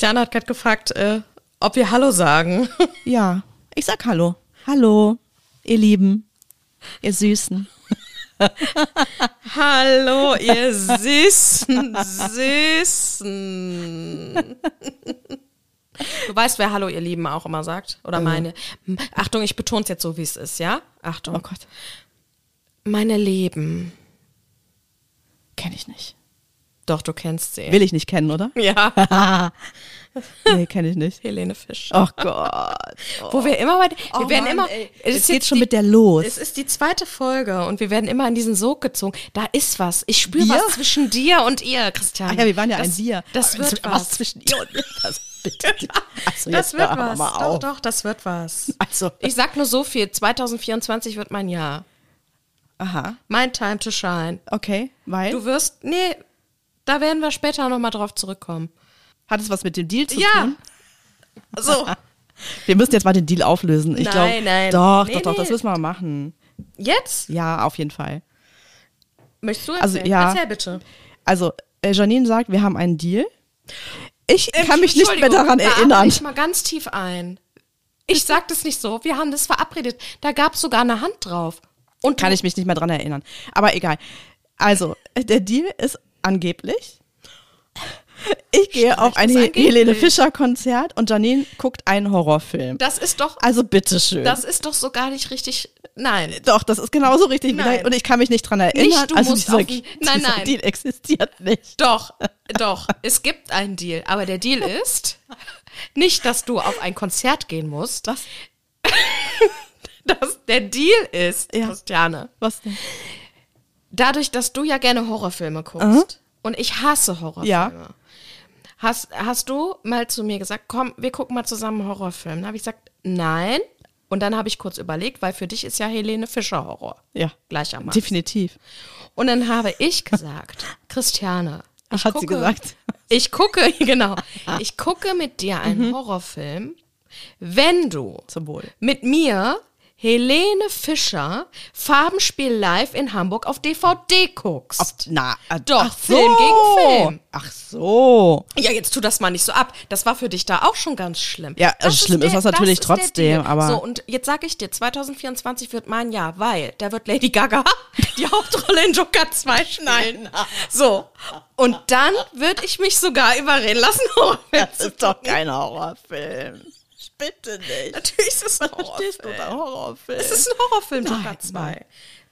Christiane hat gerade gefragt, äh, ob wir Hallo sagen. Ja, ich sag Hallo. Hallo, ihr Lieben, ihr Süßen. Hallo, ihr Süßen, Süßen. Du weißt, wer Hallo, ihr Lieben auch immer sagt? Oder meine? Achtung, ich betone es jetzt so, wie es ist, ja? Achtung. Oh Gott, Meine Lieben. kenne ich nicht. Doch, du kennst sie. Will ich nicht kennen, oder? Ja, nee, kenne ich nicht. Helene Fisch. Oh Gott. Wo wir immer bei, wir Oh werden Mann, immer, ey. es ist geht's schon die- mit der los. Es ist die zweite Folge und wir werden immer in diesen Sog gezogen. Da ist was. Ich spüre was zwischen dir und ihr, Christian. Ach ja, wir waren ja das, ein Wir. Das Aber wird was was. zwischen ihr und mir. Das, bitte. Also, Das wird was. Doch, doch, das wird was. Also, Ich sag nur so viel. 2024 wird mein Jahr. aha, Mein Time to shine. okay, weil? Du wirst, nee, da werden wir später nochmal drauf zurückkommen. Hat es was mit dem Deal zu Ja. tun? So, Wir müssen jetzt mal den Deal auflösen. Ich Nein, glaube, nein. Doch, Nee, doch, doch, das nee. müssen wir mal machen. jetzt? Ja, auf jeden Fall. Möchtest du Also, erzählen? ja. Erzähl bitte. Also, äh, Janine sagt, wir haben einen Deal. Ich kann mich nicht mehr daran da erinnern. ich mal ganz tief ein. Ich sag das nicht so. Wir haben das verabredet. Da gab es sogar eine Hand drauf. Und Kann ich mich nicht mehr dran erinnern. Aber egal. Also, der Deal ist angeblich. Ich gehe auf ein He? Helene Fischer Konzert und Janine guckt einen Horrorfilm. Das ist doch, Also bitteschön. das ist doch so gar nicht richtig. Nein. Doch, das ist genauso richtig. Nein. Und ich kann mich nicht dran erinnern. du also musst dieser, auf Nein, dieser nein. Deal existiert nicht. Doch, doch. Es gibt einen Deal. Aber der Deal ist nicht, dass du auf ein Konzert gehen musst. Was? Dass der Deal ist, Ja. Christiane. Was denn? Dadurch, dass du ja gerne Horrorfilme guckst und ich hasse Horrorfilme. Ja. Hast, hast du mal zu mir gesagt, komm, wir gucken mal zusammen einen Horrorfilm? Dann habe ich gesagt, nein. Und dann habe ich kurz überlegt, weil für dich ist ja Helene Fischer Horror. Ja. Gleichermaßen. Definitiv. Und dann habe ich gesagt, Christiane, ich Hat gucke, sie gesagt. Ich gucke, genau. Ich gucke mit dir Mhm. einen Horrorfilm, wenn du mit mir Helene Fischer Farbenspiel live in Hamburg auf DVD guckst. Auf, na, äh, Doch, ach so. Film gegen Film. Ach so. Ja, jetzt tu das mal nicht so ab. Das war für dich da auch schon ganz schlimm. Ja, also schlimm ist das natürlich der trotzdem, aber- So, und jetzt sag ich dir, 2024 wird mein Jahr, weil da wird Lady Gaga die Hauptrolle in Joker 2 schneiden. So. Und dann würde ich mich sogar überreden lassen. Horrorfilm Das ist doch kein Horrorfilm. Bitte nicht. Natürlich ist es ein Horrorfilm. da Horrorfilm? Es ist ein Horrorfilm, Joker Nein, 2. nein.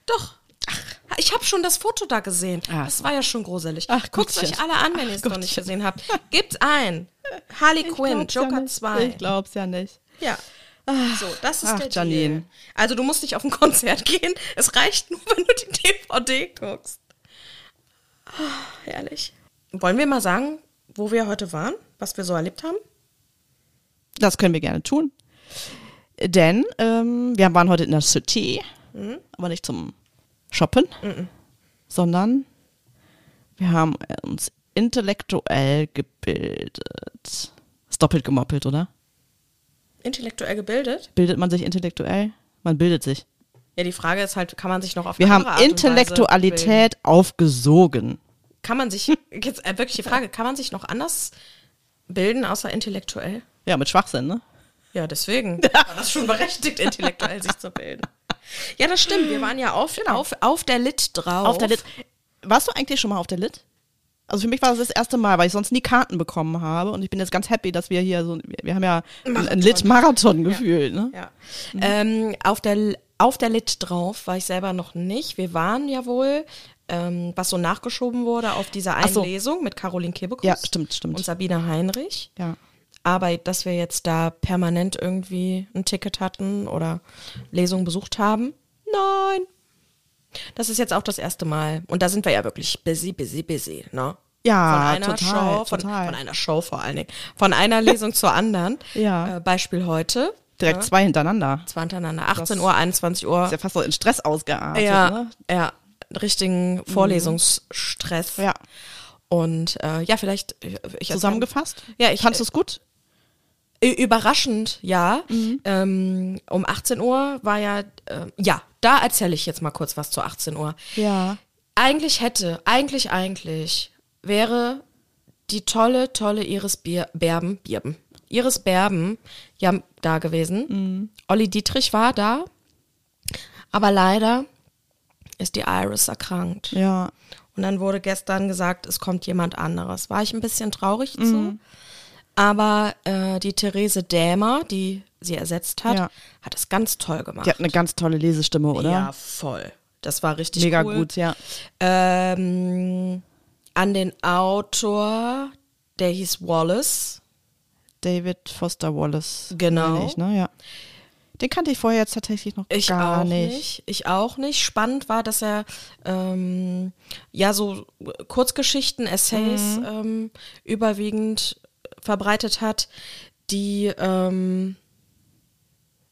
Doch. Ach, ich habe schon das Foto da gesehen. Ach das war ja schon gruselig. Ach, Guckt euch alle an, wenn ihr es noch nicht gesehen habt. Gibt's ein. Harley Quinn, glaub's ja Joker nicht. 2. Ich glaub's ja nicht. Ja. So, das ist Ach, der Janine. Deal. Also du musst nicht auf ein Konzert gehen. Es reicht nur, wenn du die DVD guckst. Ah, herrlich. Wollen wir mal sagen, wo wir heute waren? Was wir so erlebt haben? Das können wir gerne tun. Denn ähm, wir waren heute in der City, aber nicht zum Shoppen, sondern wir haben uns intellektuell gebildet. Ist doppelt gemoppelt, oder? Intellektuell gebildet? Bildet man sich intellektuell? Man bildet sich. Ja, die Frage ist halt, kann man sich noch auf Wir haben? Intellektualität aufgesogen. Kann man sich, jetzt äh, wirklich die Frage, kann man sich noch anders bilden, außer intellektuell? Ja, mit Schwachsinn, ne? Ja, deswegen war das schon berechtigt, intellektuell sich zu bilden. Ja, das stimmt. Wir waren ja auf, auf, auf der Lit drauf. Auf der Lit. Warst du eigentlich schon mal auf der Lit? Also für mich war das das erste Mal, weil ich sonst nie Karten bekommen habe und ich bin jetzt ganz happy, dass wir hier so, wir, haben ja einen- einen Lit-Marathon gefühlt, ne? Ja. Ähm, auf, der, auf der Lit drauf war ich selber noch nicht. Wir waren ja wohl, ähm, was so nachgeschoben wurde, auf dieser Ach so. Einlesung mit Caroline Kebekus Ja, stimmt, stimmt. und Sabine Heinrich. Ja. Aber dass wir jetzt da permanent irgendwie ein Ticket hatten oder Lesungen besucht haben, nein. Das ist jetzt auch das erste Mal. Und da sind wir ja wirklich busy, busy, busy, ne? Ja, von einer total, Show, von, total. von einer Show vor allen Dingen, von einer Lesung zur anderen. Ja. Äh, Beispiel heute. Direkt Ja. zwei hintereinander. Zwei hintereinander, 18 Uhr, 21 Uhr. Ist ja fast so in Stress ausgeartet, Ja, ne? ja, richtigen Vorlesungsstress. Ja. Und äh, ja, vielleicht ich, ich Zusammengefasst? Ja, ich- Fandest du es gut? Überraschend, ja. Mhm. Ähm, um 18 Uhr war ja, äh, ja, da erzähle ich jetzt mal kurz was zu 18 Uhr. Ja. Eigentlich hätte, eigentlich, eigentlich wäre die tolle, tolle Iris Bier, Berben, Bierben, Iris Berben, ja, da gewesen. Mhm. Olli Dietrich war da, aber leider ist die Iris erkrankt. Ja. Und dann wurde gestern gesagt, es kommt jemand anderes. War ich ein bisschen traurig Mhm. zu. Aber äh, die Therese Dämer, die sie ersetzt hat, Ja. hat es ganz toll gemacht. Die hat eine ganz tolle Lesestimme, oder? Ja, voll. Das war richtig Mega cool. gut, ja. Ähm, an den Autor, der hieß Wallace. David Foster Wallace. Genau. Ich, ne? ja. Den kannte ich vorher jetzt tatsächlich noch Ich gar auch nicht. nicht. Ich auch nicht. Spannend war, dass er ähm, ja so Kurzgeschichten, Essays Mhm. ähm, überwiegend verbreitet hat, die ähm,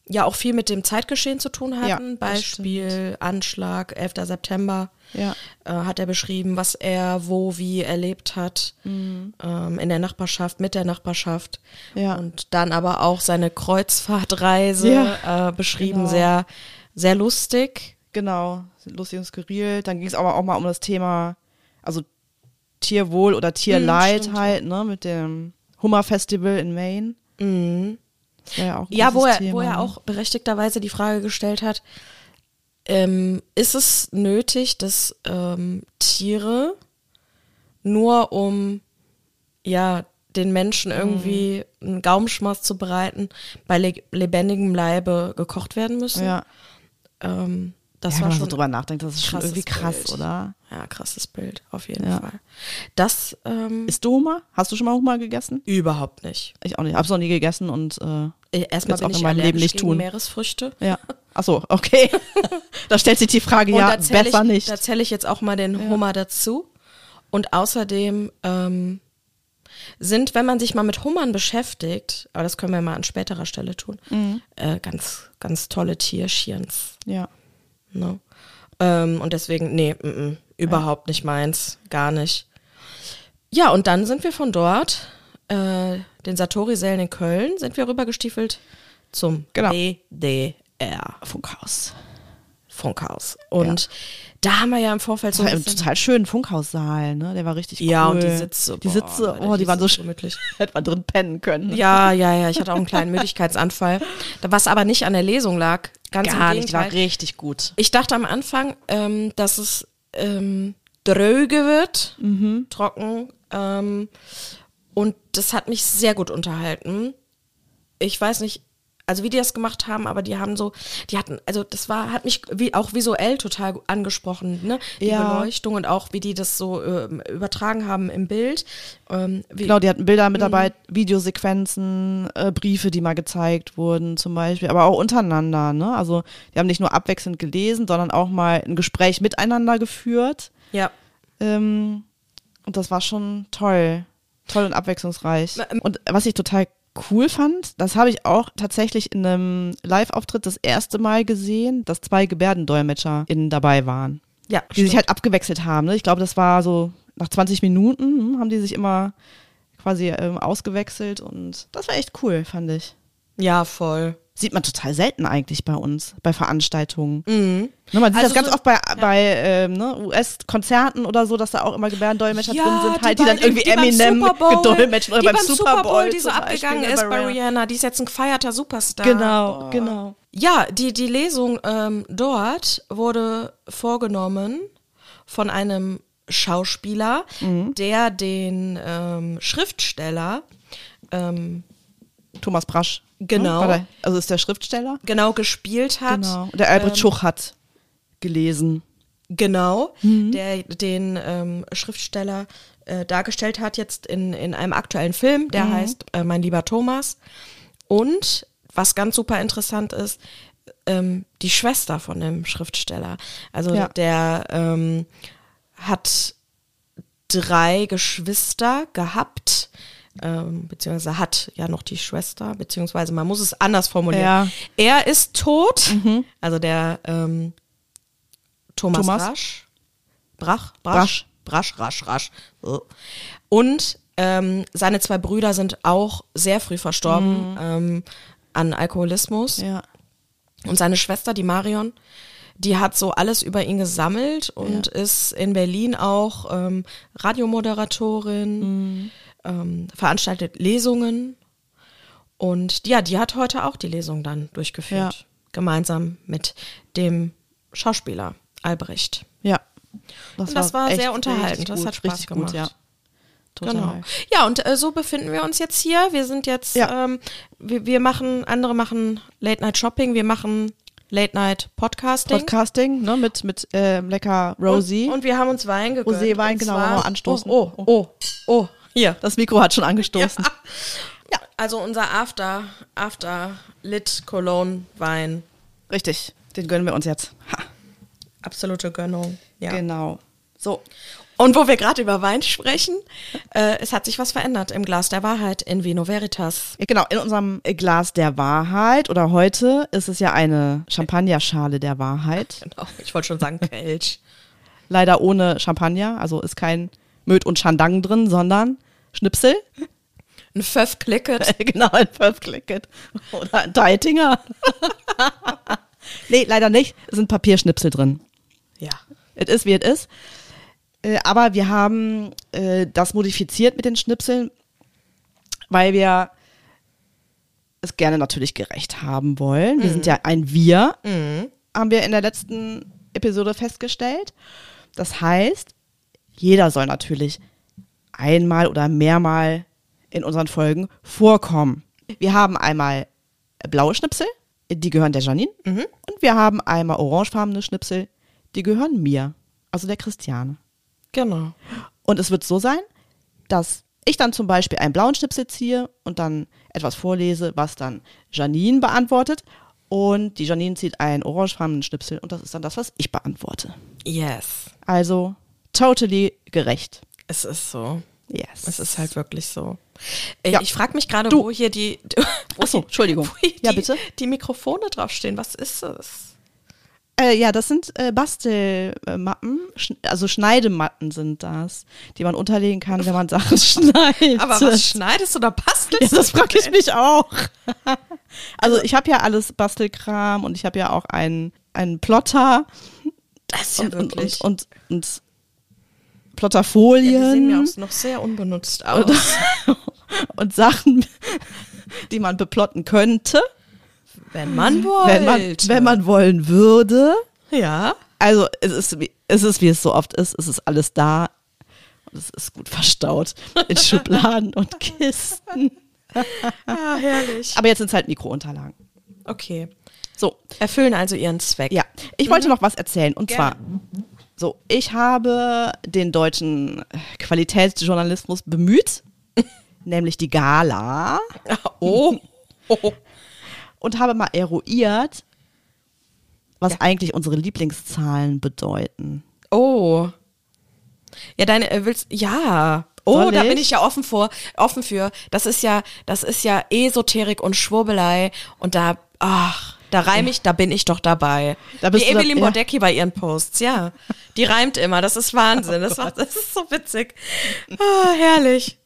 ja auch viel mit dem Zeitgeschehen zu tun Ja, hatten. das Beispiel Anschlag, 11. September. Ja. Äh, hat er beschrieben, was er wo wie erlebt hat Mhm. ähm, in der Nachbarschaft, mit der Nachbarschaft. Ja. Und dann aber auch seine Kreuzfahrtreise Ja, äh, beschrieben, genau. sehr, sehr lustig. Genau, lustig und skurril. Dann ging es aber auch mal um das Thema, also Tierwohl oder Tierleid stimmt, halt, ne, mit dem Hummerfestival in Maine. War ja, Ja, wo er, Thema, wo er ne? auch berechtigterweise die Frage gestellt hat, ähm, ist es nötig, dass ähm, Tiere nur um ja den Menschen irgendwie Mhm. einen Gaumenschmaus zu bereiten, bei le lebendigem Leibe gekocht werden müssen? Ja, Ähm, das ja wenn war man so schon drüber nachdenkt, das ist schon irgendwie krass, Bild. oder? Ja, krasses Bild, auf jeden Ja. Fall. Das ähm, Isst du Hummer? Hast du schon mal Hummer gegessen? überhaupt nicht. Ich auch nicht. Hab's noch nie gegessen und äh, Äh, Erstmal bin auch ich in meinem Leben nicht tun. Meeresfrüchte. ja. Ach so, okay. da stellt sich die Frage, Und ja, besser ich, nicht. Da zähle ich jetzt auch mal den Hummer dazu. Und außerdem ähm, sind, wenn man sich mal mit Hummern beschäftigt, aber das können wir mal an späterer Stelle tun, Mhm. äh, ganz, ganz tolle Tierschirns. Ja. Ne? Ähm, und deswegen, nee, mm, mm, überhaupt nicht meins, gar nicht. Ja, und dann sind wir von dort, äh, den Satori-Sälen in Köln, sind wir rübergestiefelt zum Genau. DDR. Funkhaus. Und da haben wir ja im Vorfeld so Das ein war ein bisschen, total schönen Funkhaussaal, ne? Der war richtig Ja, cool. und die Sitze, Die boah, Sitze, oh, die, die waren so gemütlich. Hätte man drin pennen können. ne? ja, ja, ja, ich hatte auch einen kleinen Müdigkeitsanfall, was aber nicht an der Lesung lag. Ganz Gar nicht, die war richtig gut. Ich dachte am Anfang, ähm, dass es ähm, dröge wird, Mhm. trocken. Ähm, und das hat mich sehr gut unterhalten. Ich weiß nicht, also wie die das gemacht haben, aber die haben so, die hatten, also das war, hat mich wie auch visuell total angesprochen, ne? Die Ja. Beleuchtung und auch wie die das so ähm, übertragen haben im Bild. Ähm, wie, Genau, die hatten Bilder Mhm. mit dabei, Videosequenzen, äh, Briefe, die mal gezeigt wurden zum Beispiel, aber auch untereinander. Ne? Also die haben nicht nur abwechselnd gelesen, sondern auch mal ein Gespräch miteinander geführt. ja. Ähm, und das war schon toll. Toll und abwechslungsreich. Ähm, Und was ich total cool fand, das habe ich auch tatsächlich in einem Live-Auftritt das erste Mal gesehen, dass zwei GebärdendolmetscherInnen dabei waren. Ja, Die sich halt abgewechselt haben. Ne? Ich glaube, das war so nach 20 Minuten hm, haben die sich immer quasi ähm, ausgewechselt und das war echt cool, fand ich. ja, voll. Sieht man total selten eigentlich bei uns, bei Veranstaltungen. Mhm. Ne, man sieht Also das ganz so- oft bei, bei ähm, ne, US-Konzerten oder so, dass da auch immer Gebärdendolmetscher drin sind, halt, die, dann bei- irgendwie die Eminem Super Bowl- gedolmetscht oder die beim, Super Bowl, die so abgegangen Beispiel, ist ne, bei Rihanna. Rihanna. Die ist jetzt ein gefeierter Superstar. Genau, Oh. genau. Ja, die, die Lesung ähm, dort wurde vorgenommen von einem Schauspieler, Mhm. der den ähm, Schriftsteller ähm, Thomas Brasch. Genau. Ne? Der, also ist der Schriftsteller. genau gespielt hat. Genau. Und der Albrecht Ähm, Schuch hat gelesen. Genau, Mhm. der den ähm, Schriftsteller äh, dargestellt hat jetzt in, in einem aktuellen Film, der Mhm. heißt äh, Mein lieber Thomas. Und was ganz super interessant ist, ähm, die Schwester von dem Schriftsteller. Also Ja. der ähm, hat drei Geschwister gehabt, ähm, beziehungsweise hat ja noch die Schwester, beziehungsweise man muss es anders formulieren. Ja. Mhm. Er ist tot, also der ähm, Thomas, Thomas? Rasch. Brach? Brasch? Brasch, rasch, rasch. Und ähm, seine zwei Brüder sind auch sehr früh verstorben ähm, an Alkoholismus. Ja. Und seine Schwester, die Marion, die hat so alles über ihn gesammelt und ist in Berlin auch ähm, Radiomoderatorin, ähm, veranstaltet Lesungen. Und ja, die hat heute auch die Lesung dann durchgeführt. Ja. Gemeinsam mit dem Schauspieler Albrecht. Ja. Und das war sehr unterhaltend. Das gut, hat Spaß richtig gemacht. Gut, ja. Total. Genau. Ja, und äh, so befinden wir uns jetzt hier. Wir sind jetzt, Ja. ähm, wir, wir machen, andere machen Late Night Shopping, wir machen Late Night Podcasting. Podcasting, ne, mit, mit ähm, lecker Rosie. Und, und wir haben uns Wein gegönnt. Roséwein, Und genau, zwar- wollen wir anstoßen. Oh, oh, oh, oh, hier. das Mikro hat schon angestoßen. Ja, also unser After, After Lit Cologne Wein. Richtig, den gönnen wir uns jetzt. Ha. Absolute Gönnung. Ja. Genau. So, Und wo wir gerade über Wein sprechen, äh, es hat sich was verändert im Glas der Wahrheit in Vino Veritas. genau, in unserem Glas der Wahrheit oder heute ist es ja eine Champagnerschale der Wahrheit. Genau, ich wollte schon sagen Kelch. Leider ohne Champagner, also ist kein Möd und Schandang drin, sondern Schnipsel. Ein Pfeff Clicket. genau, ein Puff Clicket. Oder ein Deitinger. nee, leider nicht. Es sind Papierschnipsel drin. Ja. Es ist, wie es ist. Äh, aber wir haben äh, das modifiziert mit den Schnipseln, weil wir es gerne natürlich gerecht haben wollen. Wir sind ja ein Wir, haben wir in der letzten Episode festgestellt. Das heißt, jeder soll natürlich einmal oder mehrmal in unseren Folgen vorkommen. Wir haben einmal blaue Schnipsel, die gehören der Janine. Und wir haben einmal orangefarbene Schnipsel, die gehören mir, also der Christiane. Genau. Und es wird so sein, dass ich dann zum Beispiel einen blauen Schnipsel ziehe und dann etwas vorlese, was dann Janine beantwortet. Und die Janine zieht einen orangefarbenen Schnipsel und das ist dann das, was ich beantworte. Yes. Also totally gerecht. Es ist so. Yes. Es ist halt wirklich so. Äh, Ja. Ich frage mich gerade, wo hier die, wo Achso, Entschuldigung. wo hier Ja, die, bitte? die Mikrofone draufstehen. Was ist es? Äh, ja, das sind äh, Bastelmappen, Sch also Schneidematten sind das, die man unterlegen kann, wenn man Sachen schneidet. Aber was schneidest du oder bastelst Ja, das frage ich mich auch. Also ich habe ja alles Bastelkram und ich habe ja auch einen, einen Plotter Das ist ja und, und, wirklich. und, und, und ja, die sehen mir Plotterfolien auch noch sehr unbenutzt aus. und, und Sachen, die man beplotten könnte, wenn man wollte. wenn man, wenn man wollen würde. Ja. Also es ist, wie, es ist, wie es so oft ist, es ist alles da und es ist gut verstaut in Schubladen und Kisten. Ah, herrlich. Aber jetzt sind es halt Mikrounterlagen. Okay. So, Erfüllen also ihren Zweck. ja. Ich wollte noch was erzählen. Und Gerne. zwar, so, ich habe den deutschen Qualitätsjournalismus bemüht, nämlich die Gala, Oh. oh. Und habe mal eruiert, was Ja. eigentlich unsere Lieblingszahlen bedeuten. Oh. Ja, deine äh, willst ja. Oh, Soll da bin ich? ja offen vor, offen für. Das ist ja, das ist ja Esoterik und Schwurbelei und da, ach, da reim ich, da bin ich doch dabei. Da bist Wie du da- Evelyn ja. Bodecki bei ihren Posts, ja. Die reimt immer, das ist Wahnsinn. Oh das, macht, das ist so witzig. Ah, herrlich.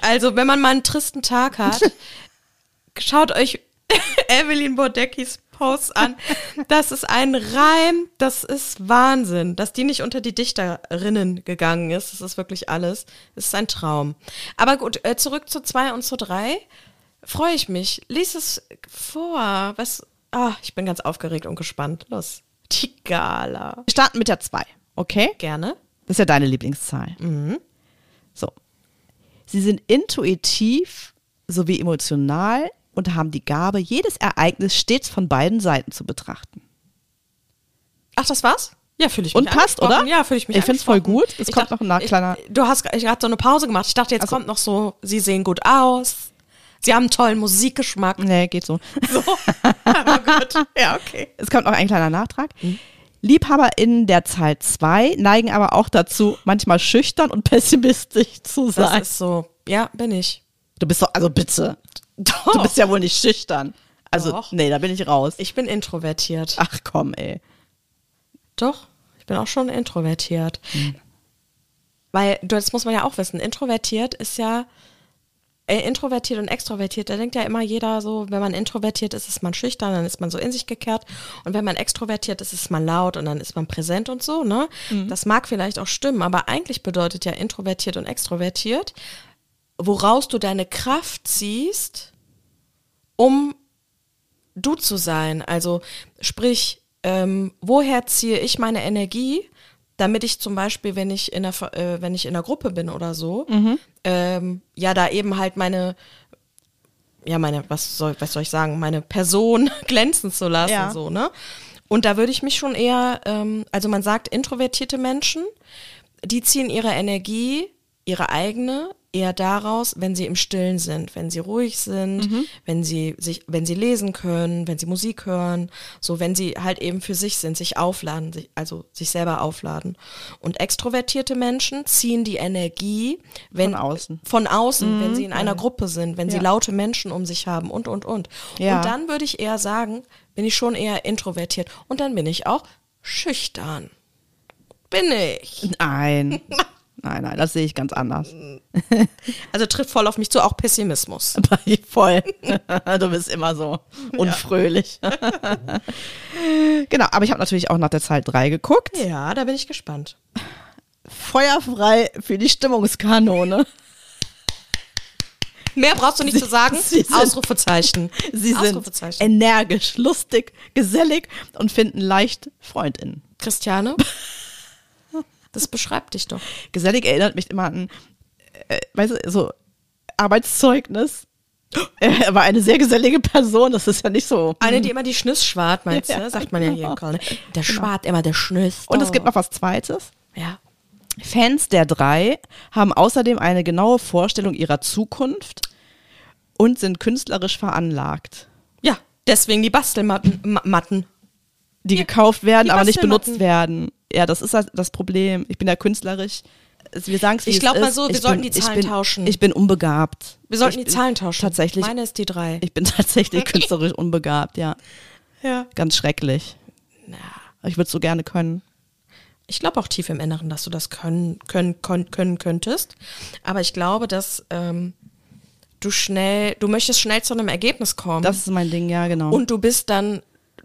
Also, wenn man mal einen tristen Tag hat, schaut euch Evelyn Bodeckis Posts an. Das ist ein Reim, das ist Wahnsinn. Dass die nicht unter die Dichterinnen gegangen ist, das ist wirklich alles. Das ist ein Traum. Aber gut, äh, zurück zu zwei und zu drei. Freue ich mich. Lies es vor. Was? Ah, ich bin ganz aufgeregt und gespannt. Los. Die Gala. Wir starten mit der 2, okay? Gerne. Das ist ja deine Lieblingszahl. So. Sie sind intuitiv sowie emotional und haben die Gabe, jedes Ereignis stets von beiden Seiten zu betrachten. Ach, das war's? Ja, fühle ich Und mich passt, angesprochen. oder? Ja, fühle ich mich Ich find's voll angesprochen. gut. Es Ich kommt noch ein nach- ich- kleiner- Du hast gerade so eine Pause gemacht. Ich dachte, jetzt Also- kommt noch so, sie sehen gut aus. Sie haben einen tollen Musikgeschmack. Nee, geht so. So. Aber gut. Ja, okay. Es kommt noch ein kleiner Nachtrag. LiebhaberInnen der Zahl 2 neigen aber auch dazu, manchmal schüchtern und pessimistisch zu Das sein. ist so. Ja, bin ich. Du bist doch, also bitte. Doch. Du bist ja wohl nicht schüchtern. Also, Doch. nee, da bin ich raus. ich bin introvertiert. Ach komm, ey. Doch, ich bin auch schon introvertiert. Weil, du- das muss man ja auch wissen, introvertiert ist ja, äh, introvertiert und extrovertiert, da denkt ja immer jeder so, wenn man introvertiert ist, ist man schüchtern, dann ist man so in sich gekehrt. Und wenn man extrovertiert ist, ist man laut und dann ist man präsent und so, ne? Das mag vielleicht auch stimmen, aber eigentlich bedeutet ja introvertiert und extrovertiert, woraus du deine Kraft ziehst, um du zu sein. Also sprich, ähm, woher ziehe ich meine Energie, damit ich zum Beispiel, wenn ich in der, äh, wenn ich in der Gruppe bin oder so, ähm, ja, da eben halt meine, ja, meine, was soll, was soll ich sagen, meine Person glänzen zu lassen, Ja. so, ne? Und da würde ich mich schon eher, ähm, also man sagt, introvertierte Menschen, die ziehen ihre Energie, ihre eigene, eher daraus, wenn sie im Stillen sind, wenn sie ruhig sind, wenn sie sich, wenn sie lesen können, wenn sie Musik hören, so wenn sie halt eben für sich sind, sich aufladen, sich, also sich selber aufladen. Und extrovertierte Menschen ziehen die Energie, wenn Von außen. von außen, wenn sie in einer Gruppe sind, wenn sie Ja. laute Menschen um sich haben und und und. Ja. Und dann würde ich eher sagen, bin ich schon eher introvertiert und dann bin ich auch schüchtern. Bin ich. Nein. nein, nein, das sehe ich ganz anders. Also trifft voll auf mich zu, auch Pessimismus. Voll. du bist immer so unfröhlich. genau, aber ich habe natürlich auch nach der Zahl 3 geguckt. Ja, da bin ich gespannt. Feuerfrei für die Stimmungskanone. Mehr brauchst du nicht Sie- zu sagen. Sie sind- Ausrufezeichen. Sie sind Ausrufezeichen. energisch, lustig, gesellig und finden leicht Freundinnen. Christiane, das beschreibt dich doch. Gesellig erinnert mich immer an, äh, weißt du, so Arbeitszeugnis. Er war eine sehr gesellige Person, das ist ja nicht so. Eine, die immer die Schnüss schwart, meinst du? Ja, Sagt man ja hier genau. in Köln. Der schwart immer, der Schnüss. Und es gibt noch was Zweites. Ja. Fans der drei haben außerdem eine genaue Vorstellung ihrer Zukunft und sind künstlerisch veranlagt, Ja, deswegen die Bastelmatten. Ma Matten. die gekauft werden, die aber nicht benutzt werden. Ja, das ist das- das Problem. Ich bin ja künstlerisch. Es- Wir sagen es, Ich es glaub mal so, wir Ich sollten bin, die ich Zahlen bin, tauschen. Ich bin unbegabt. Wir sollten ich die Zahlen tauschen. Tatsächlich. Meine ist die drei. Ich bin tatsächlich künstlerisch unbegabt, ja. ja. Ganz schrecklich. Ich würde so gerne können. Ich glaube auch tief im Inneren, dass du das können, können, können, können könntest. Aber ich glaube, dass ähm, du schnell, du möchtest schnell zu einem Ergebnis kommen. Das ist mein Ding, ja, genau. und du bist dann,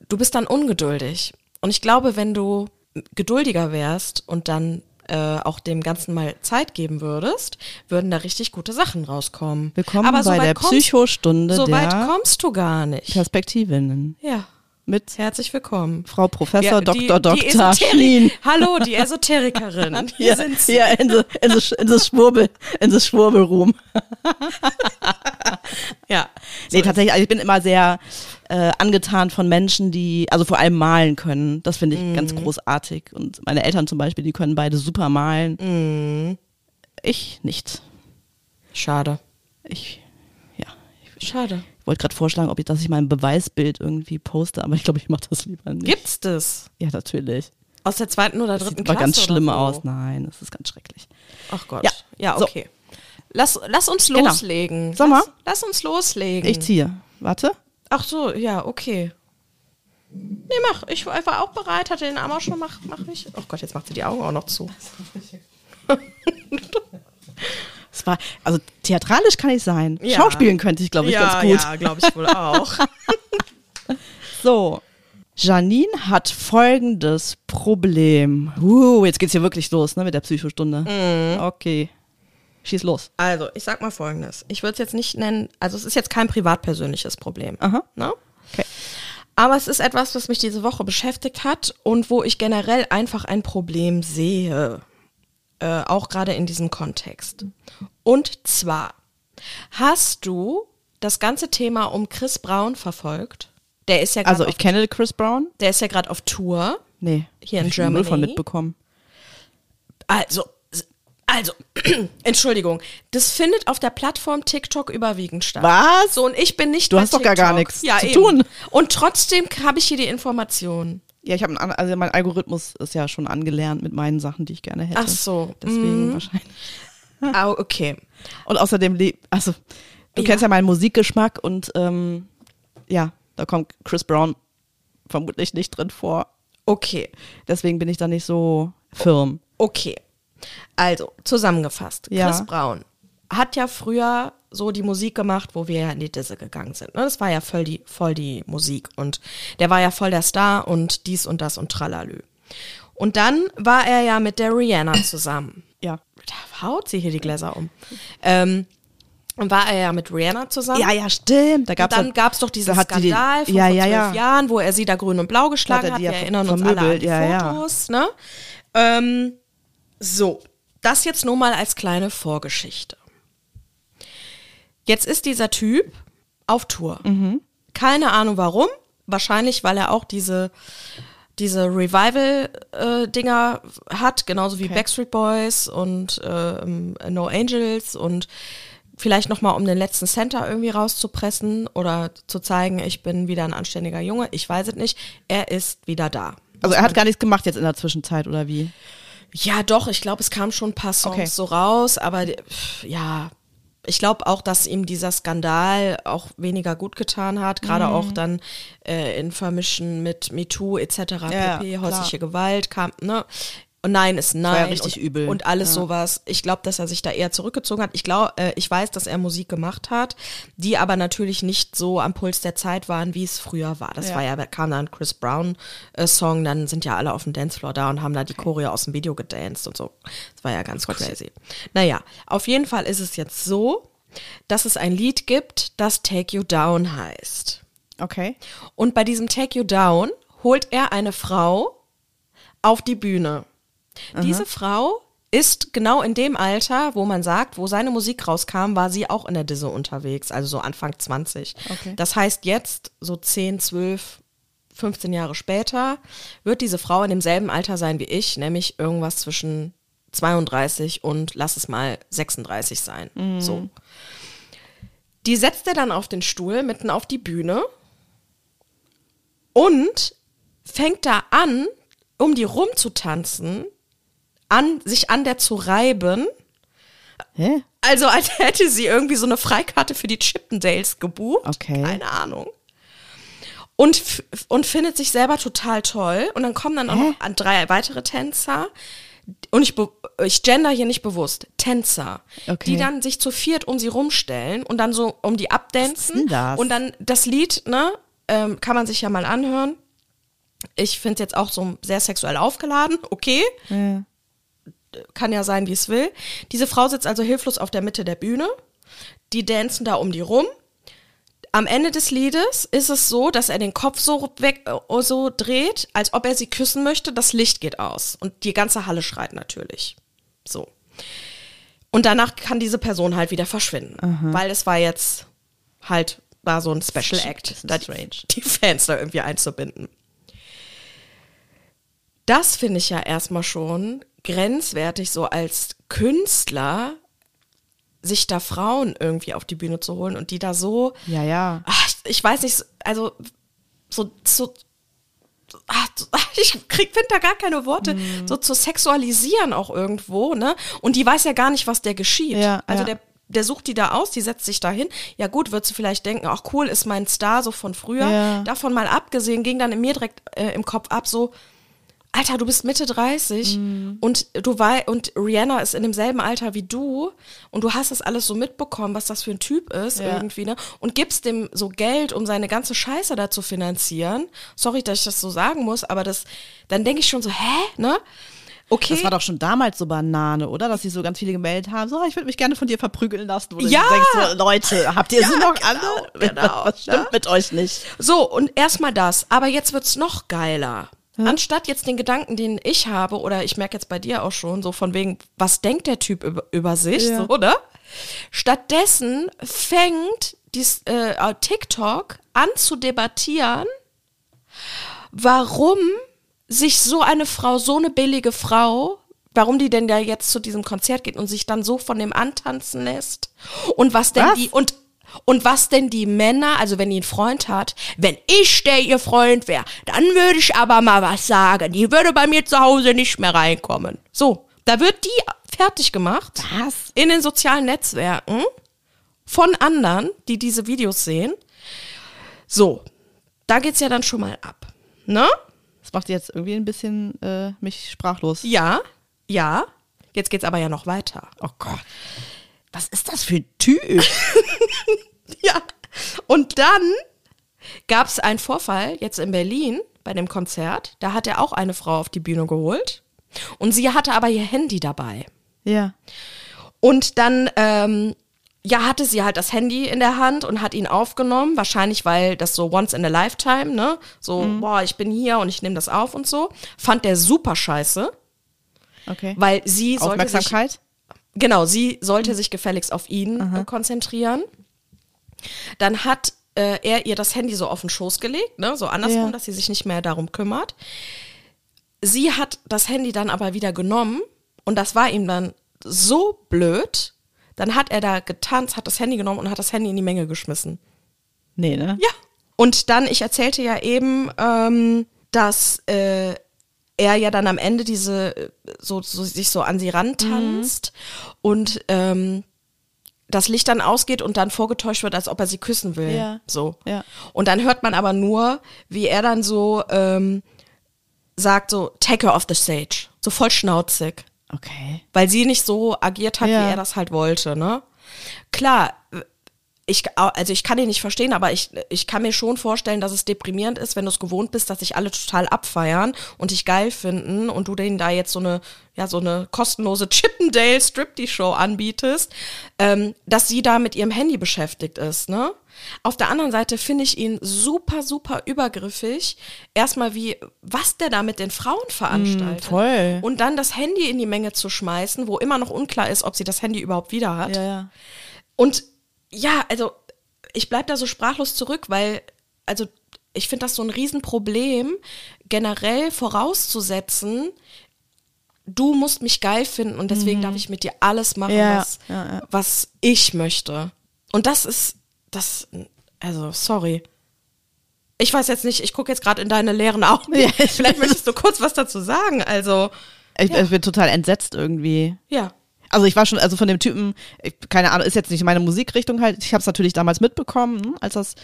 du bist dann ungeduldig. Und ich glaube, wenn du geduldiger wärst und dann äh, auch dem Ganzen mal Zeit geben würdest, würden da richtig gute Sachen rauskommen. Willkommen Aber so bei weit der kommst- Psychostunde So weit kommst du gar nicht. Perspektivinnen Ja, mit herzlich willkommen. Frau Professor Ja, die- Dr. die Dr. Esoterik- Schlien. Hallo, die Esoterikerin. Hier Ja, sind sie. ja, in the, in the Schwurbel, in the Schwurbelroom. Ja. Nee, tatsächlich, also ich bin immer sehr äh, angetan von Menschen, die, also vor allem malen können. Das finde ich Mhm. ganz großartig. Und meine Eltern zum Beispiel, die können beide super malen. Mhm. Ich nicht. Schade. Ich, ja, ich Schade. Wollte gerade vorschlagen, ob ich, dass ich mein Beweisbild irgendwie poste, aber ich glaube, ich mache das lieber nicht. Gibt's das? Ja, natürlich. Aus der zweiten oder Das dritten sieht aber Klasse? ganz schlimm so? aus. Nein, das ist ganz schrecklich. Ach Gott. Ja. Ja, So. okay. Lass, lass uns Genau. loslegen. Sommer? Lass, lass uns loslegen. Ich ziehe. Warte. Ach so, ja, okay. Nee, mach. Ich war auch bereit, hatte den Arm auch schon, mach, mach ich. Oh Gott, jetzt macht sie die Augen auch noch zu. Es war, also theatralisch kann ich sein. Ja. Schauspielen könnte ich, glaube ich, ganz gut. Ja, glaube ich wohl auch. So. Janine hat folgendes Problem. Uh, jetzt geht's hier wirklich los, ne, mit der Psychostunde. Mhm. Okay. Schieß los. Also, ich sag mal folgendes. Ich würde es jetzt nicht nennen, also es ist jetzt kein privatpersönliches Problem. Aha. Ne? Okay. Aber es ist etwas, was mich diese Woche beschäftigt hat und wo ich generell einfach ein Problem sehe. Äh, auch gerade in diesem Kontext. Und zwar, hast du das ganze Thema um Chris Brown verfolgt? Der ist ja gerade Also, ich kenne Chris Brown. der ist ja gerade auf Tour. Nee. Hier in ich null von Germany? mitbekommen. Also, also, Entschuldigung, das findet auf der Plattform TikTok überwiegend statt. Was? So, und ich bin nicht Du hast doch gar, gar TikTok. nichts ja, zu eben. tun. Und trotzdem habe ich hier die Informationen. Ja, ich habe also mein Algorithmus ist ja schon angelernt mit meinen Sachen, die ich gerne hätte. Ach so. Deswegen Mhm. wahrscheinlich. Ah, okay. Und außerdem, also du Ja. kennst ja meinen Musikgeschmack und ähm, ja, da kommt Chris Brown vermutlich nicht drin vor. Okay. Deswegen bin ich da nicht so firm. Okay. Also, zusammengefasst. Ja. Chris Brown hat ja früher so die Musik gemacht, wo wir ja in die Disse gegangen sind. Ne? Das war ja voll die, voll die Musik. Und der war ja voll der Star und dies und das und tralalü. Und dann war er ja mit der Rihanna zusammen. Ja. Da haut sie hier die Gläser um. Ähm, Und war er ja mit Rihanna zusammen. Ja, ja, stimmt. Da Und gab's dann doch- gab es doch diesen da hat die Skandal von ja, vor ja, zwölf ja. Jahren, wo er sie da grün und blau geschlagen Hat hat. Wir ja erinnern uns alle an die ja, ja. Fotos. Ne? Ähm, so, das jetzt nur mal als kleine Vorgeschichte. Jetzt ist dieser Typ auf Tour. Mhm. Keine Ahnung warum. Wahrscheinlich, weil er auch diese, diese Revival-Dinger hat, genauso wie Backstreet Boys und ähm, No Angels und vielleicht nochmal, um den letzten Center irgendwie rauszupressen oder zu zeigen, ich bin wieder ein anständiger Junge. Ich weiß es nicht. Er ist wieder da. Also er hat gar nichts gemacht jetzt in der Zwischenzeit, oder wie? Ja, doch, ich glaube, es kamen schon ein paar Songs Okay. so raus, aber pff, ja, ich glaube auch, dass ihm dieser Skandal auch weniger gut getan hat, gerade auch Mhm. dann äh, in Vermischen mit MeToo etc. Ja, pp, klar. häusliche Gewalt kam, ne? Und nein ist nein. war ja richtig und, übel. Und alles Ja. sowas. Ich glaube, dass er sich da eher zurückgezogen hat. Ich glaube, äh, ich weiß, dass er Musik gemacht hat, die aber natürlich nicht so am Puls der Zeit waren, wie es früher war. Das Ja. war ja, da kam dann Chris Brown äh, Song, dann sind ja alle auf dem Dancefloor da und haben da die Choreo aus dem Video gedanced und so. Das war ja ganz crazy. Naja, auf jeden Fall ist es jetzt so, dass es ein Lied gibt, das Take You Down heißt. Okay. Und bei diesem Take You Down holt er eine Frau auf die Bühne. Diese Frau ist genau in dem Alter, wo man sagt, wo seine Musik rauskam, war sie auch in der Disse unterwegs, also so Anfang 20. Okay. Das heißt, jetzt, so 10, 12, 15 Jahre später, wird diese Frau in demselben Alter sein wie ich, nämlich irgendwas zwischen 32 und lass es mal 36 sein. So. Die setzt er dann auf den Stuhl mitten auf die Bühne und fängt da an, um die rumzutanzen, an, sich an der zu reiben. Hä? Also als hätte sie irgendwie so eine Freikarte für die Chippendales gebucht. Okay. Keine Ahnung. Und, und findet sich selber total toll. Und dann kommen dann auch noch an drei weitere Tänzer. Und ich, ich gender hier nicht bewusst. Tänzer. Okay. Die dann sich zu viert um sie rumstellen und dann so um die abdancen. Und dann das Lied, ne, ähm, kann man sich ja mal anhören. Ich finde es jetzt auch so sehr sexuell aufgeladen. Okay Ja. Kann ja sein, wie es will. Diese Frau sitzt also hilflos auf der Mitte der Bühne. Die dancen da um die rum. Am Ende des Liedes ist es so, dass er den Kopf so weg, äh, so dreht, als ob er sie küssen möchte. Das Licht geht aus und die ganze Halle schreit natürlich. So. Und danach kann diese Person halt wieder verschwinden, weil es war jetzt halt war so ein Special Act, da die, die Fans da irgendwie einzubinden. Das finde ich ja erstmal schon grenzwertig, so als Künstler sich da Frauen irgendwie auf die Bühne zu holen und die da so, Ja, ja. ach, ich weiß nicht, also so, so ach, ich krieg finde da gar keine Worte, Mhm. so zu sexualisieren auch irgendwo, ne? Und die weiß ja gar nicht, was der geschieht. Ja, also ja. der der sucht die da aus, die setzt sich da hin. Ja gut, wird sie vielleicht denken, ach cool, ist mein Star so von früher. Ja. Davon mal abgesehen, ging dann in mir direkt äh, im Kopf ab, so, Alter, du bist Mitte 30 Mhm. und du wei und Rihanna ist in demselben Alter wie du und du hast das alles so mitbekommen, was das für ein Typ ist Ja. irgendwie, ne? Und gibst dem so Geld, um seine ganze Scheiße da zu finanzieren. Sorry, dass ich das so sagen muss, aber das, dann denke ich schon so, hä, ne? Okay. Das war doch schon damals so Banane, oder? Dass sie so ganz viele gemeldet haben, so, ich würde mich gerne von dir verprügeln lassen. Wo du Ja! denkst, so, Leute, habt ihr Ja, sie noch genau, alle? genau, Was stimmt ne? mit euch nicht? So, und erstmal das. Aber jetzt wird's noch geiler. Anstatt jetzt den Gedanken, den ich habe, oder ich merke jetzt bei dir auch schon, so von wegen, was denkt der Typ über, über sich, Ja. so, oder? Stattdessen fängt dies, äh, TikTok an zu debattieren, warum sich so eine Frau, so eine billige Frau, warum die denn da jetzt zu diesem Konzert geht und sich dann so von dem antanzen lässt und was denn Was? die und und was denn die Männer, also wenn die einen Freund hat, wenn ich der ihr Freund wäre, dann würde ich aber mal was sagen. Die würde bei mir zu Hause nicht mehr reinkommen. So, da wird die fertig gemacht Was? in den sozialen Netzwerken von anderen, die diese Videos sehen. So, da geht's ja dann schon mal ab. Ne? Das macht jetzt irgendwie ein bisschen äh, mich sprachlos. Ja, ja. Jetzt geht's aber ja noch weiter. Oh Gott. Was ist das für ein Typ? Ja. Und dann gab's einen Vorfall jetzt in Berlin bei dem Konzert. Da hat er auch eine Frau auf die Bühne geholt. Und sie hatte aber ihr Handy dabei. ja. Und dann ähm, ja, hatte sie halt das Handy in der Hand und hat ihn aufgenommen. Wahrscheinlich, weil das so once in a lifetime, ne? So, Mhm. boah, ich bin hier und ich nehme das auf und so. Fand der super scheiße, Okay. weil sie sollte sich, Aufmerksamkeit? Genau, sie sollte sich gefälligst auf ihn äh, konzentrieren. Dann hat äh, er ihr das Handy so auf den Schoß gelegt, ne? So andersrum, Ja. dass sie sich nicht mehr darum kümmert. Sie hat das Handy dann aber wieder genommen und das war ihm dann so blöd. Dann hat er da getanzt, hat das Handy genommen und hat das Handy in die Menge geschmissen. Nee, ne? Ja. Und dann, ich erzählte ja eben, ähm, dass äh, er ja dann am Ende diese, so, so sich so an sie rantanzt und ähm, das Licht dann ausgeht und dann vorgetäuscht wird, als ob er sie küssen will. Ja. So. Ja. Und dann hört man aber nur, wie er dann so ähm, sagt, so, take her off the stage. So voll schnauzig Okay. weil sie nicht so agiert hat, Ja. wie er das halt wollte, ne? Klar, ich, also ich kann ihn nicht verstehen, aber ich, ich kann mir schon vorstellen, dass es deprimierend ist, wenn du es gewohnt bist, dass sich alle total abfeiern und dich geil finden und du denen da jetzt so eine, ja, so eine kostenlose Chippendale Striptease-Show anbietest, ähm, dass sie da mit ihrem Handy beschäftigt ist, ne? Auf der anderen Seite finde ich ihn super, super übergriffig. Erstmal wie, was der da mit den Frauen veranstaltet. voll. Und dann das Handy in die Menge zu schmeißen, wo immer noch unklar ist, ob sie das Handy überhaupt wieder hat. Ja, ja. Und ja, also ich bleib da so sprachlos zurück, weil, also ich finde das so ein Riesenproblem, generell vorauszusetzen, du musst mich geil finden und deswegen darf ich mit dir alles machen, Mhm. Ja, was, ja, ja. was ich möchte. Und das ist, das, also sorry. Ich weiß jetzt nicht, ich gucke jetzt gerade in deine leeren Augen. Vielleicht möchtest du kurz was dazu sagen. Also, Ich, ich bin total entsetzt irgendwie. ja. Also ich war schon, also von dem Typen, ich, keine Ahnung, ist jetzt nicht meine Musikrichtung halt. Ich habe es natürlich damals mitbekommen, hm, als das,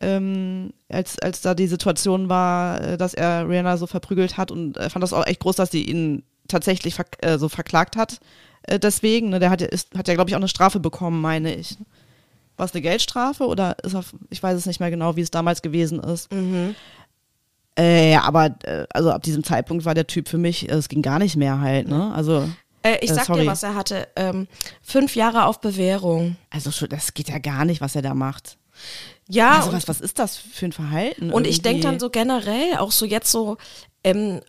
ähm, als als da die Situation war, äh, dass er Rihanna so verprügelt hat und äh, fand das auch echt groß, dass sie ihn tatsächlich verk äh, so verklagt hat. Äh, deswegen, ne, der hat ja, ist, hat ja glaube ich auch eine Strafe bekommen, meine ich. War es eine Geldstrafe oder ist er, ich weiß es nicht mehr genau, wie es damals gewesen ist. Äh, ja, aber äh, also ab diesem Zeitpunkt war der Typ für mich, äh, es ging gar nicht mehr halt, ne? Also Äh, ich Äh, sag sorry. dir, was er hatte. Ähm, fünf Jahre auf Bewährung. Also schon, das geht ja gar nicht, was er da macht. Ja, also und, was, was ist das für ein Verhalten? und ich denke irgendwie? dann so generell, auch so jetzt so ähm,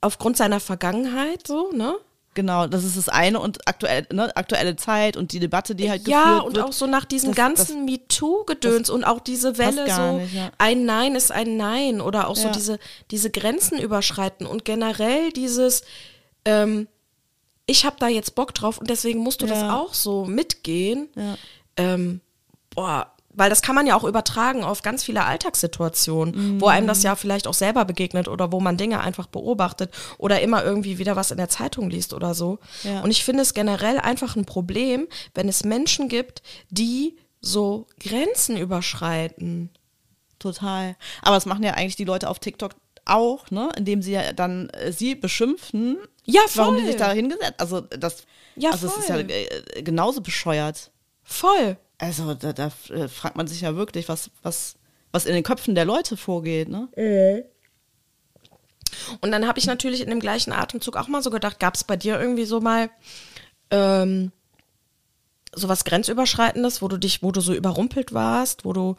aufgrund seiner Vergangenheit so, ne? Genau, das ist das eine und aktuell, ne, aktuelle Zeit und die Debatte, die halt Ja, geführt und wird. auch so nach diesem das- ganzen MeToo-Gedöns und auch diese Welle so, nicht, ja. ein Nein ist ein Nein oder auch so Ja. diese, diese Grenzen überschreiten und generell dieses, ähm, ich habe da jetzt Bock drauf und deswegen musst du das Ja. auch so mitgehen. Ja. Ähm, boah, weil das kann man ja auch übertragen auf ganz viele Alltagssituationen, wo einem das ja vielleicht auch selber begegnet oder wo man Dinge einfach beobachtet oder immer irgendwie wieder was in der Zeitung liest oder so. Ja. Und ich finde es generell einfach ein Problem, wenn es Menschen gibt, die so Grenzen überschreiten. Total. Aber das machen ja eigentlich die Leute auf TikTok auch, ne? Indem sie ja dann äh, sie beschimpfen. Ja, Warum die voll. sich da hingesetzt? Also das, Ja, also es ist ja voll. äh, genauso bescheuert. Voll. Also da, da äh, fragt man sich ja wirklich, was, was, was in den Köpfen der Leute vorgeht, ne? Und dann habe ich natürlich in dem gleichen Atemzug auch mal so gedacht, gab es bei dir irgendwie so mal ähm, sowas Grenzüberschreitendes, wo du dich, wo du so überrumpelt warst, wo du,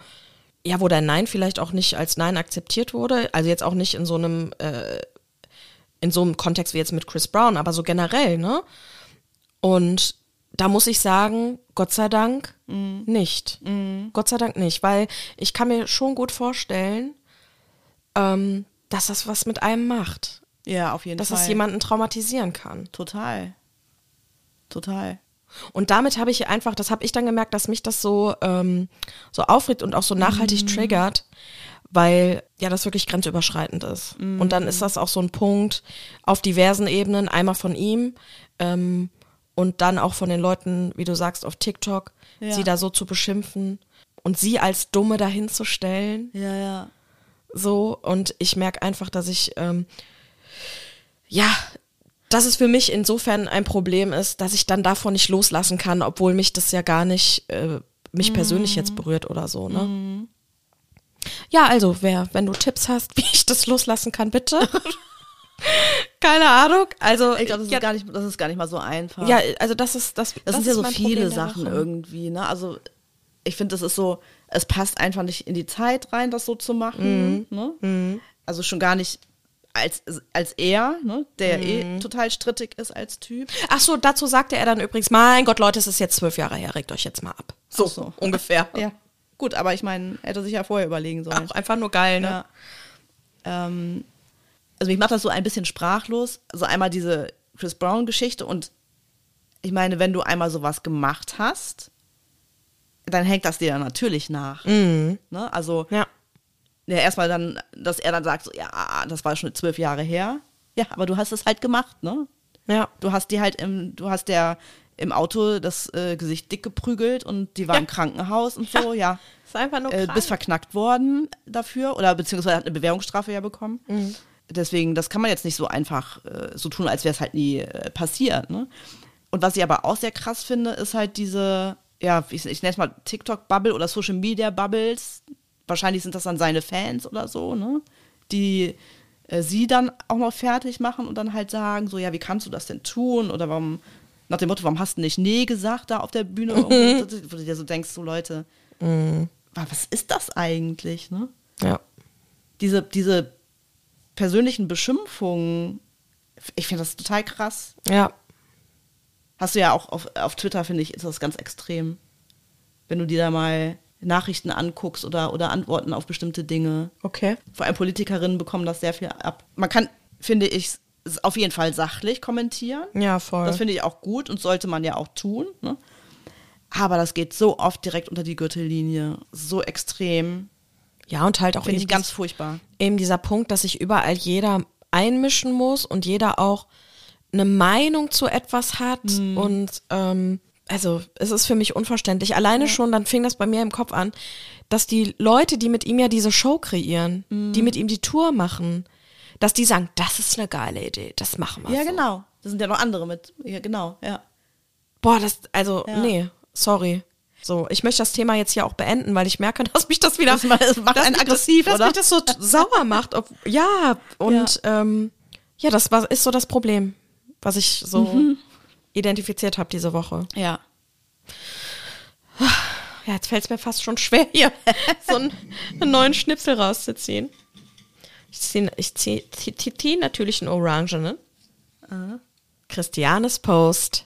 ja, wo dein Nein vielleicht auch nicht als Nein akzeptiert wurde. Also jetzt auch nicht in so einem, äh, in so einem Kontext wie jetzt mit Chris Brown, aber so generell, ne? Und da muss ich sagen, Gott sei Dank nicht. Gott sei Dank nicht, weil ich kann mir schon gut vorstellen, ähm, dass das was mit einem macht. Ja, auf jeden Dass Fall. es jemanden traumatisieren kann. Total. Total. Und damit habe ich einfach, das habe ich dann gemerkt, dass mich das so, ähm, so aufregt und auch so nachhaltig Mhm. triggert, weil ja das wirklich grenzüberschreitend ist. Mhm. Und dann ist das auch so ein Punkt auf diversen Ebenen, einmal von ihm ähm, und dann auch von den Leuten, wie du sagst, auf TikTok, Ja. sie da so zu beschimpfen und sie als Dumme dahinzustellen. Ja, ja. so und ich merke einfach, dass ich ähm, ja, dass es für mich insofern ein Problem ist, dass ich dann davon nicht loslassen kann, obwohl mich das ja gar nicht äh, mich persönlich jetzt berührt oder so, ne? Ja, also wer, wenn du Tipps hast, wie ich das loslassen kann, bitte. Keine Ahnung. Also, Ich glaube, das, ja, ist gar nicht- das ist gar nicht mal so einfach. ja, also das ist das. Das, sind ist ja so viele Problem Sachen irgendwie, ne? Also ich finde, das ist so, es passt einfach nicht in die Zeit rein, das so zu machen. Ne? Also schon gar nicht als, als er, ne? der eh total strittig ist als Typ. Ach so, dazu sagte er dann übrigens, mein Gott, Leute, es ist jetzt zwölf Jahre her, regt euch jetzt mal ab. So, so. ungefähr. Ja. Gut, aber ich meine, hätte sich ja vorher überlegen sollen. Auch einfach nur geil, ne? Ja. Ähm, also mich macht das so ein bisschen sprachlos. Also einmal diese Chris Brown-Geschichte und ich meine, wenn du einmal sowas gemacht hast, dann hängt das dir dann natürlich nach. Ne? Also Ja. Ja, erstmal dann, dass er dann sagt, so, ja, das war schon zwölf Jahre her. Ja, aber du hast es halt gemacht, ne? Ja. Du hast die halt im, du hast der im Auto das äh, Gesicht dick geprügelt und die war Ja. im Krankenhaus und so, ja. Ist einfach nur Äh, krank. bist verknackt worden dafür oder beziehungsweise hat eine Bewährungsstrafe ja bekommen. Mhm. Deswegen, das kann man jetzt nicht so einfach äh, so tun, als wäre es halt nie äh, passiert. Ne? Und was ich aber auch sehr krass finde, ist halt diese, ja, ich, ich nenne es mal TikTok-Bubble oder Social Media-Bubbles. Wahrscheinlich sind das dann seine Fans oder so, ne? Die äh, sie dann auch noch fertig machen und dann halt sagen, so, ja, wie kannst du das denn tun? Oder warum, nach dem Motto, warum hast du nicht Nee gesagt da auf der Bühne? Mhm. Wo du dir so denkst, so Leute, wa- was ist das eigentlich, ne? ja. Diese, diese persönlichen Beschimpfungen, ich finde das total krass. Ja. Hast du ja auch auf, auf Twitter, finde ich, ist das ganz extrem. Wenn du dir da mal Nachrichten anguckst oder, oder Antworten auf bestimmte Dinge. Okay. Vor allem Politikerinnen bekommen das sehr viel ab. Man kann, finde ich, auf jeden Fall sachlich kommentieren. Ja, voll. Das finde ich auch gut und sollte man ja auch tun. Ne? Aber das geht so oft direkt unter die Gürtellinie. So extrem. ja, und halt auch Finde ich ganz furchtbar. eben dieser Punkt, dass sich überall jeder einmischen muss und jeder auch eine Meinung zu etwas hat und ähm, also es ist für mich unverständlich. Alleine schon, dann fing das bei mir im Kopf an, dass die Leute, die mit ihm ja diese Show kreieren, die mit ihm die Tour machen, dass die sagen, das ist eine geile Idee, das machen wir Ja, so. genau. Da sind ja noch andere mit. Ja, genau, ja. Boah, das, also, Ja. nee, sorry. So, ich möchte das Thema jetzt hier auch beenden, weil ich merke, dass mich das wieder, Das macht- das macht dass einen mich aggressiv, das, dass oder? mich das so sauer macht. Ob, ja, und ja, ähm, ja das war, ist so das Problem, was ich so Mhm. Identifiziert habe diese Woche. Ja. Ja, jetzt fällt es mir fast schon schwer, hier so einen, einen neuen Schnipsel rauszuziehen. Ich ziehe ich zieh, zieh, zieh, natürlich einen Orangenen. Christianes Post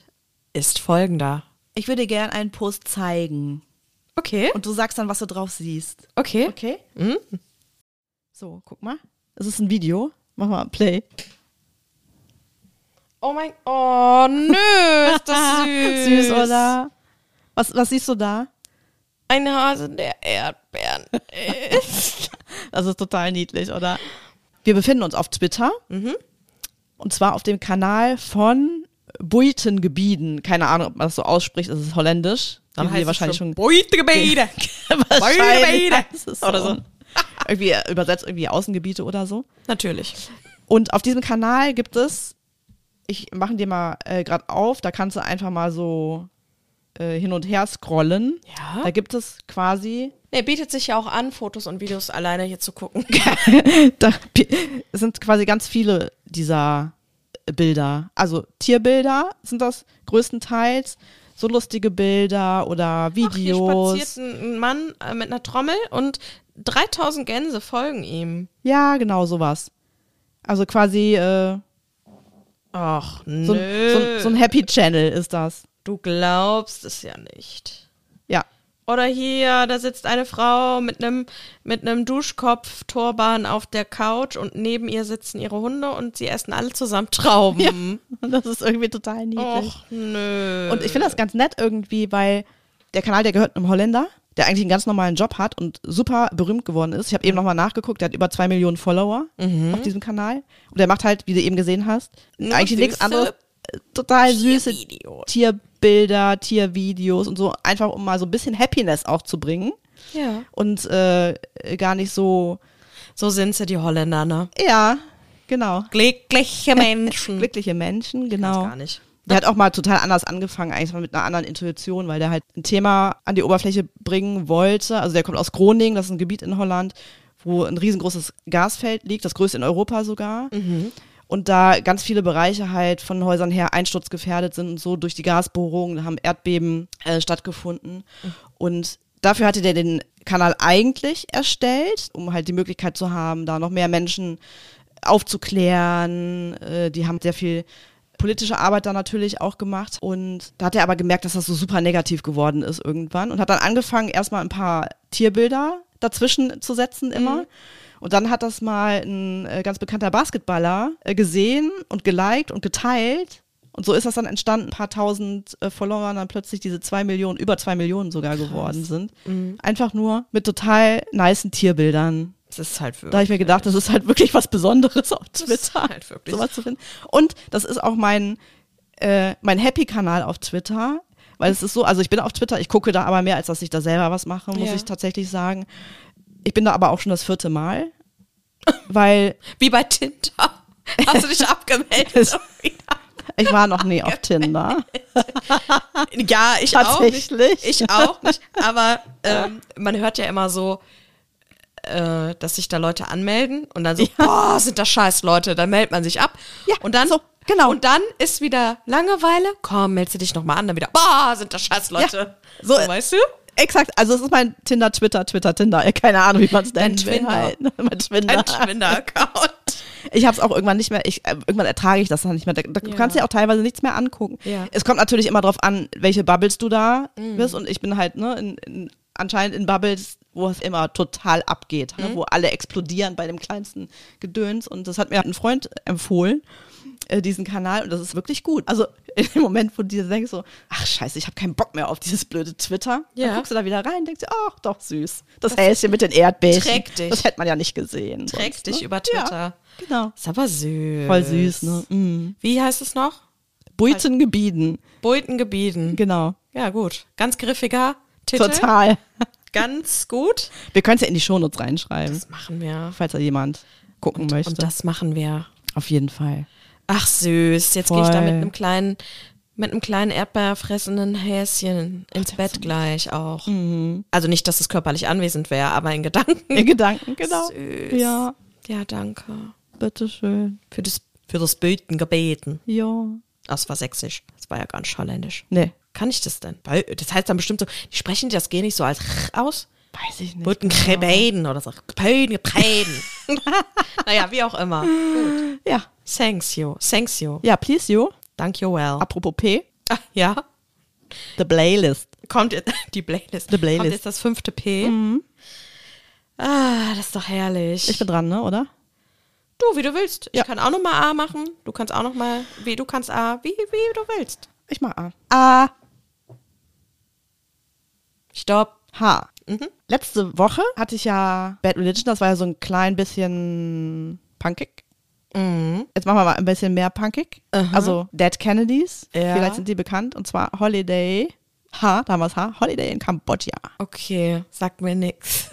ist folgender. Ich würde gern einen Post zeigen. Okay. Und du sagst dann, was du drauf siehst. Okay. Okay? So, guck mal. Es ist ein Video. Mach mal Play. Oh mein Oh, nö, ist das süß. Süß, oder? Was, was siehst du da? Ein Hase, der Erdbeeren isst. Das ist total niedlich, oder? Wir befinden uns auf Twitter. Und zwar auf dem Kanal von Buitengebieden. Keine Ahnung, ob man das so ausspricht. Es ist holländisch. Haben wir wahrscheinlich schon heißt es so. Oder so. irgendwie übersetzt irgendwie Außengebiete oder so. Natürlich. Und auf diesem Kanal gibt es, ich mache dir mal äh, gerade auf, da kannst du einfach mal so äh, hin und her scrollen. Ja. Da gibt es quasi, Nee, bietet sich ja auch an, Fotos und Videos alleine hier zu gucken. da sind quasi ganz viele dieser Bilder. Also Tierbilder sind das größtenteils, so lustige Bilder oder Ach, hier Videos. spaziert ein Mann äh, mit einer Trommel und 3000 Gänse folgen ihm. ja, genau sowas. Also quasi äh, Ach, nö. so, ein- so, so ein Happy Channel ist das. du glaubst es ja nicht. Ja. Oder hier, da sitzt eine Frau mit einem mit einem Duschkopf Turban auf der Couch und neben ihr sitzen ihre Hunde und sie essen alle zusammen Trauben. Das ist irgendwie total niedlich. Och, nö. Und ich finde das ganz nett irgendwie, weil der Kanal, der gehört einem Holländer, der eigentlich einen ganz normalen Job hat und super berühmt geworden ist. Ich habe eben nochmal nachgeguckt, der hat über zwei Millionen Follower auf diesem Kanal. Und der macht halt, wie du eben gesehen hast, Nur eigentlich nichts anderes. Total süße Tiervideos. Tierbilder, Tiervideos und so, einfach um mal so ein bisschen Happiness auch zu bringen. Ja. Und äh, gar nicht so, So sind sie, die Holländer, ne? ja, genau. Glückliche Menschen. Glückliche Menschen, genau. gar nicht. Der hat auch mal total anders angefangen, eigentlich mal mit einer anderen Intuition, weil der halt ein Thema an die Oberfläche bringen wollte. Also der kommt aus Groningen, das ist ein Gebiet in Holland, wo ein riesengroßes Gasfeld liegt, das größte in Europa sogar. und da ganz viele Bereiche halt von Häusern her einsturzgefährdet sind und so durch die Gasbohrungen, da haben Erdbeben äh, stattgefunden und dafür hatte der den Kanal eigentlich erstellt, um halt die Möglichkeit zu haben, da noch mehr Menschen aufzuklären. Äh, die haben sehr viel politische Arbeit da natürlich auch gemacht. Und da hat er aber gemerkt, dass das so super negativ geworden ist irgendwann und hat dann angefangen, erstmal ein paar Tierbilder dazwischen zu setzen immer. Mhm. Und dann hat das mal ein äh, ganz bekannter Basketballer äh, gesehen und geliked und geteilt. Und so ist das dann entstanden, ein paar tausend äh, Follower dann plötzlich diese zwei Millionen, über zwei Millionen sogar Krass. geworden sind. Mhm. Einfach nur mit total nicen Tierbildern. Das ist halt wirklich. Da habe ich mir gedacht, das ist halt wirklich was Besonderes auf Twitter. Das ist halt wirklich. Sowas zu finden. Und das ist auch mein, äh, mein Happy-Kanal auf Twitter. Weil es ist so, also ich bin auf Twitter, ich gucke da aber mehr, als dass ich da selber was mache, muss ja. ich tatsächlich sagen. Ich bin da aber auch schon das vierte Mal. Weil. Wie bei Tinder. Hast du dich abgemeldet? ich war noch nie auf Tinder. ja, ich auch nicht. Ich auch nicht. Aber ähm, man hört ja immer so, äh, dass sich da Leute anmelden und dann so, ja. oh, sind das scheiß Leute, dann meldet man sich ab. Ja, und dann so, genau. Und dann ist wieder Langeweile. Komm, meldest du dich nochmal an, dann wieder, boah, sind das scheiß Leute. Ja. So, so, weißt du? Exakt, also es ist mein Tinder, Twitter, Twitter, Tinder. Keine Ahnung, wie man es nennt. Halt. mein Twinder. Mein Twinder-Account. Ich habe es auch irgendwann nicht mehr, ich, äh, irgendwann ertrage ich das dann nicht mehr. Da, da ja. kannst du ja auch teilweise nichts mehr angucken. Ja. Es kommt natürlich immer darauf an, welche Bubbles du da mhm. bist. Und ich bin halt ne, in, in, anscheinend in Bubbles, wo es immer total abgeht, ne, mhm. ne, wo alle explodieren bei dem kleinsten Gedöns. Und das hat mir ein Freund empfohlen, äh, diesen Kanal. Und das ist wirklich gut. Also in dem Moment, wo du dir denkst so, ach scheiße, ich habe keinen Bock mehr auf dieses blöde Twitter. Ja. Dann guckst du da wieder rein und denkst, ach doch süß. Das, das Häschen mit den Erdbeben. Trägt dich. Das hätte man ja nicht gesehen. Trägt sonst, dich ne? über Twitter. Ja, genau. Ist aber süß. Voll süß, ne? Mhm. Wie heißt es noch? Buitengebieden. Buitengebieden. Genau. Ja, gut. Ganz griffiger Titel. Total. Ganz gut. Wir können es ja in die Shownotes reinschreiben. Das machen wir. Falls da jemand gucken und, möchte. Und das machen wir. Auf jeden Fall. Ach süß, jetzt gehe ich da mit einem kleinen, mit einem kleinen erdbeerfressenden Häschen ins Ach, Bett gleich auch. Mhm. Also nicht, dass es körperlich anwesend wäre, aber in Gedanken. In Gedanken, genau. Süß. Ja. Ja, danke. Bitteschön. Für das, für das Beten gebeten. Ja. Das war sächsisch. Das war ja nicht holländisch. Nee. Kann ich das denn? Das heißt dann bestimmt so, die sprechen das gar nicht so als aus. Weiß ich nicht. Wurden genau. Krebeden oder so. Gebeten, gebeten. naja, wie auch immer. Gut. Ja. Thanks you. Thanks you. Ja, please you. Thank you well. Apropos P. Ah, ja. The Playlist. Kommt jetzt, die Playlist. The Playlist. Kommt jetzt das fünfte P. Mhm. Ah, das ist doch herrlich. Ich bin dran, ne, oder? Du, wie du willst. Ja. Ich kann auch noch mal A machen. Du kannst auch noch mal, wie du kannst A, wie, wie du willst. Ich mach A. A. Stopp. H. Mhm. Letzte Woche hatte ich ja Bad Religion, das war ja so ein klein bisschen punkig. Mhm. Jetzt machen wir mal ein bisschen mehr punkig. Mhm. Also Dead Kennedys, ja. vielleicht sind die bekannt, und zwar Holiday. H, damals H, Holiday in Kambodscha. Okay, sagt mir nix.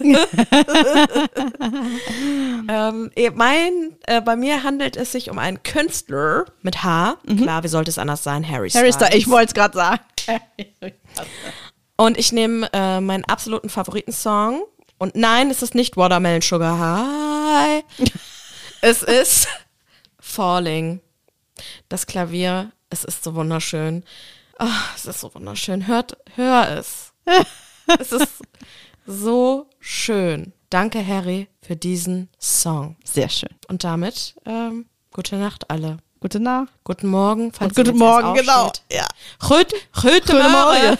ähm, eh, mein, äh, bei mir handelt es sich um einen Künstler mit H. Mhm. Klar, wie sollte es anders sein? Harry Styles. Harry Styles, ich wollte es gerade sagen. Und ich nehme äh, meinen absoluten Favoritensong. Und nein, es ist nicht Watermelon Sugar High. es ist Falling. Das Klavier, es ist so wunderschön. Oh, es ist so wunderschön. Hört, hör es. es ist so schön. Danke, Harry, für diesen Song. Sehr schön. Und damit ähm, gute Nacht alle. Gute Nacht. Guten Morgen. Falls Und guten Morgen, genau. Ja. Gute, gute Morgen.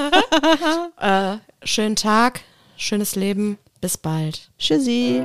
äh, schönen Tag, schönes Leben. Bis bald. Tschüssi.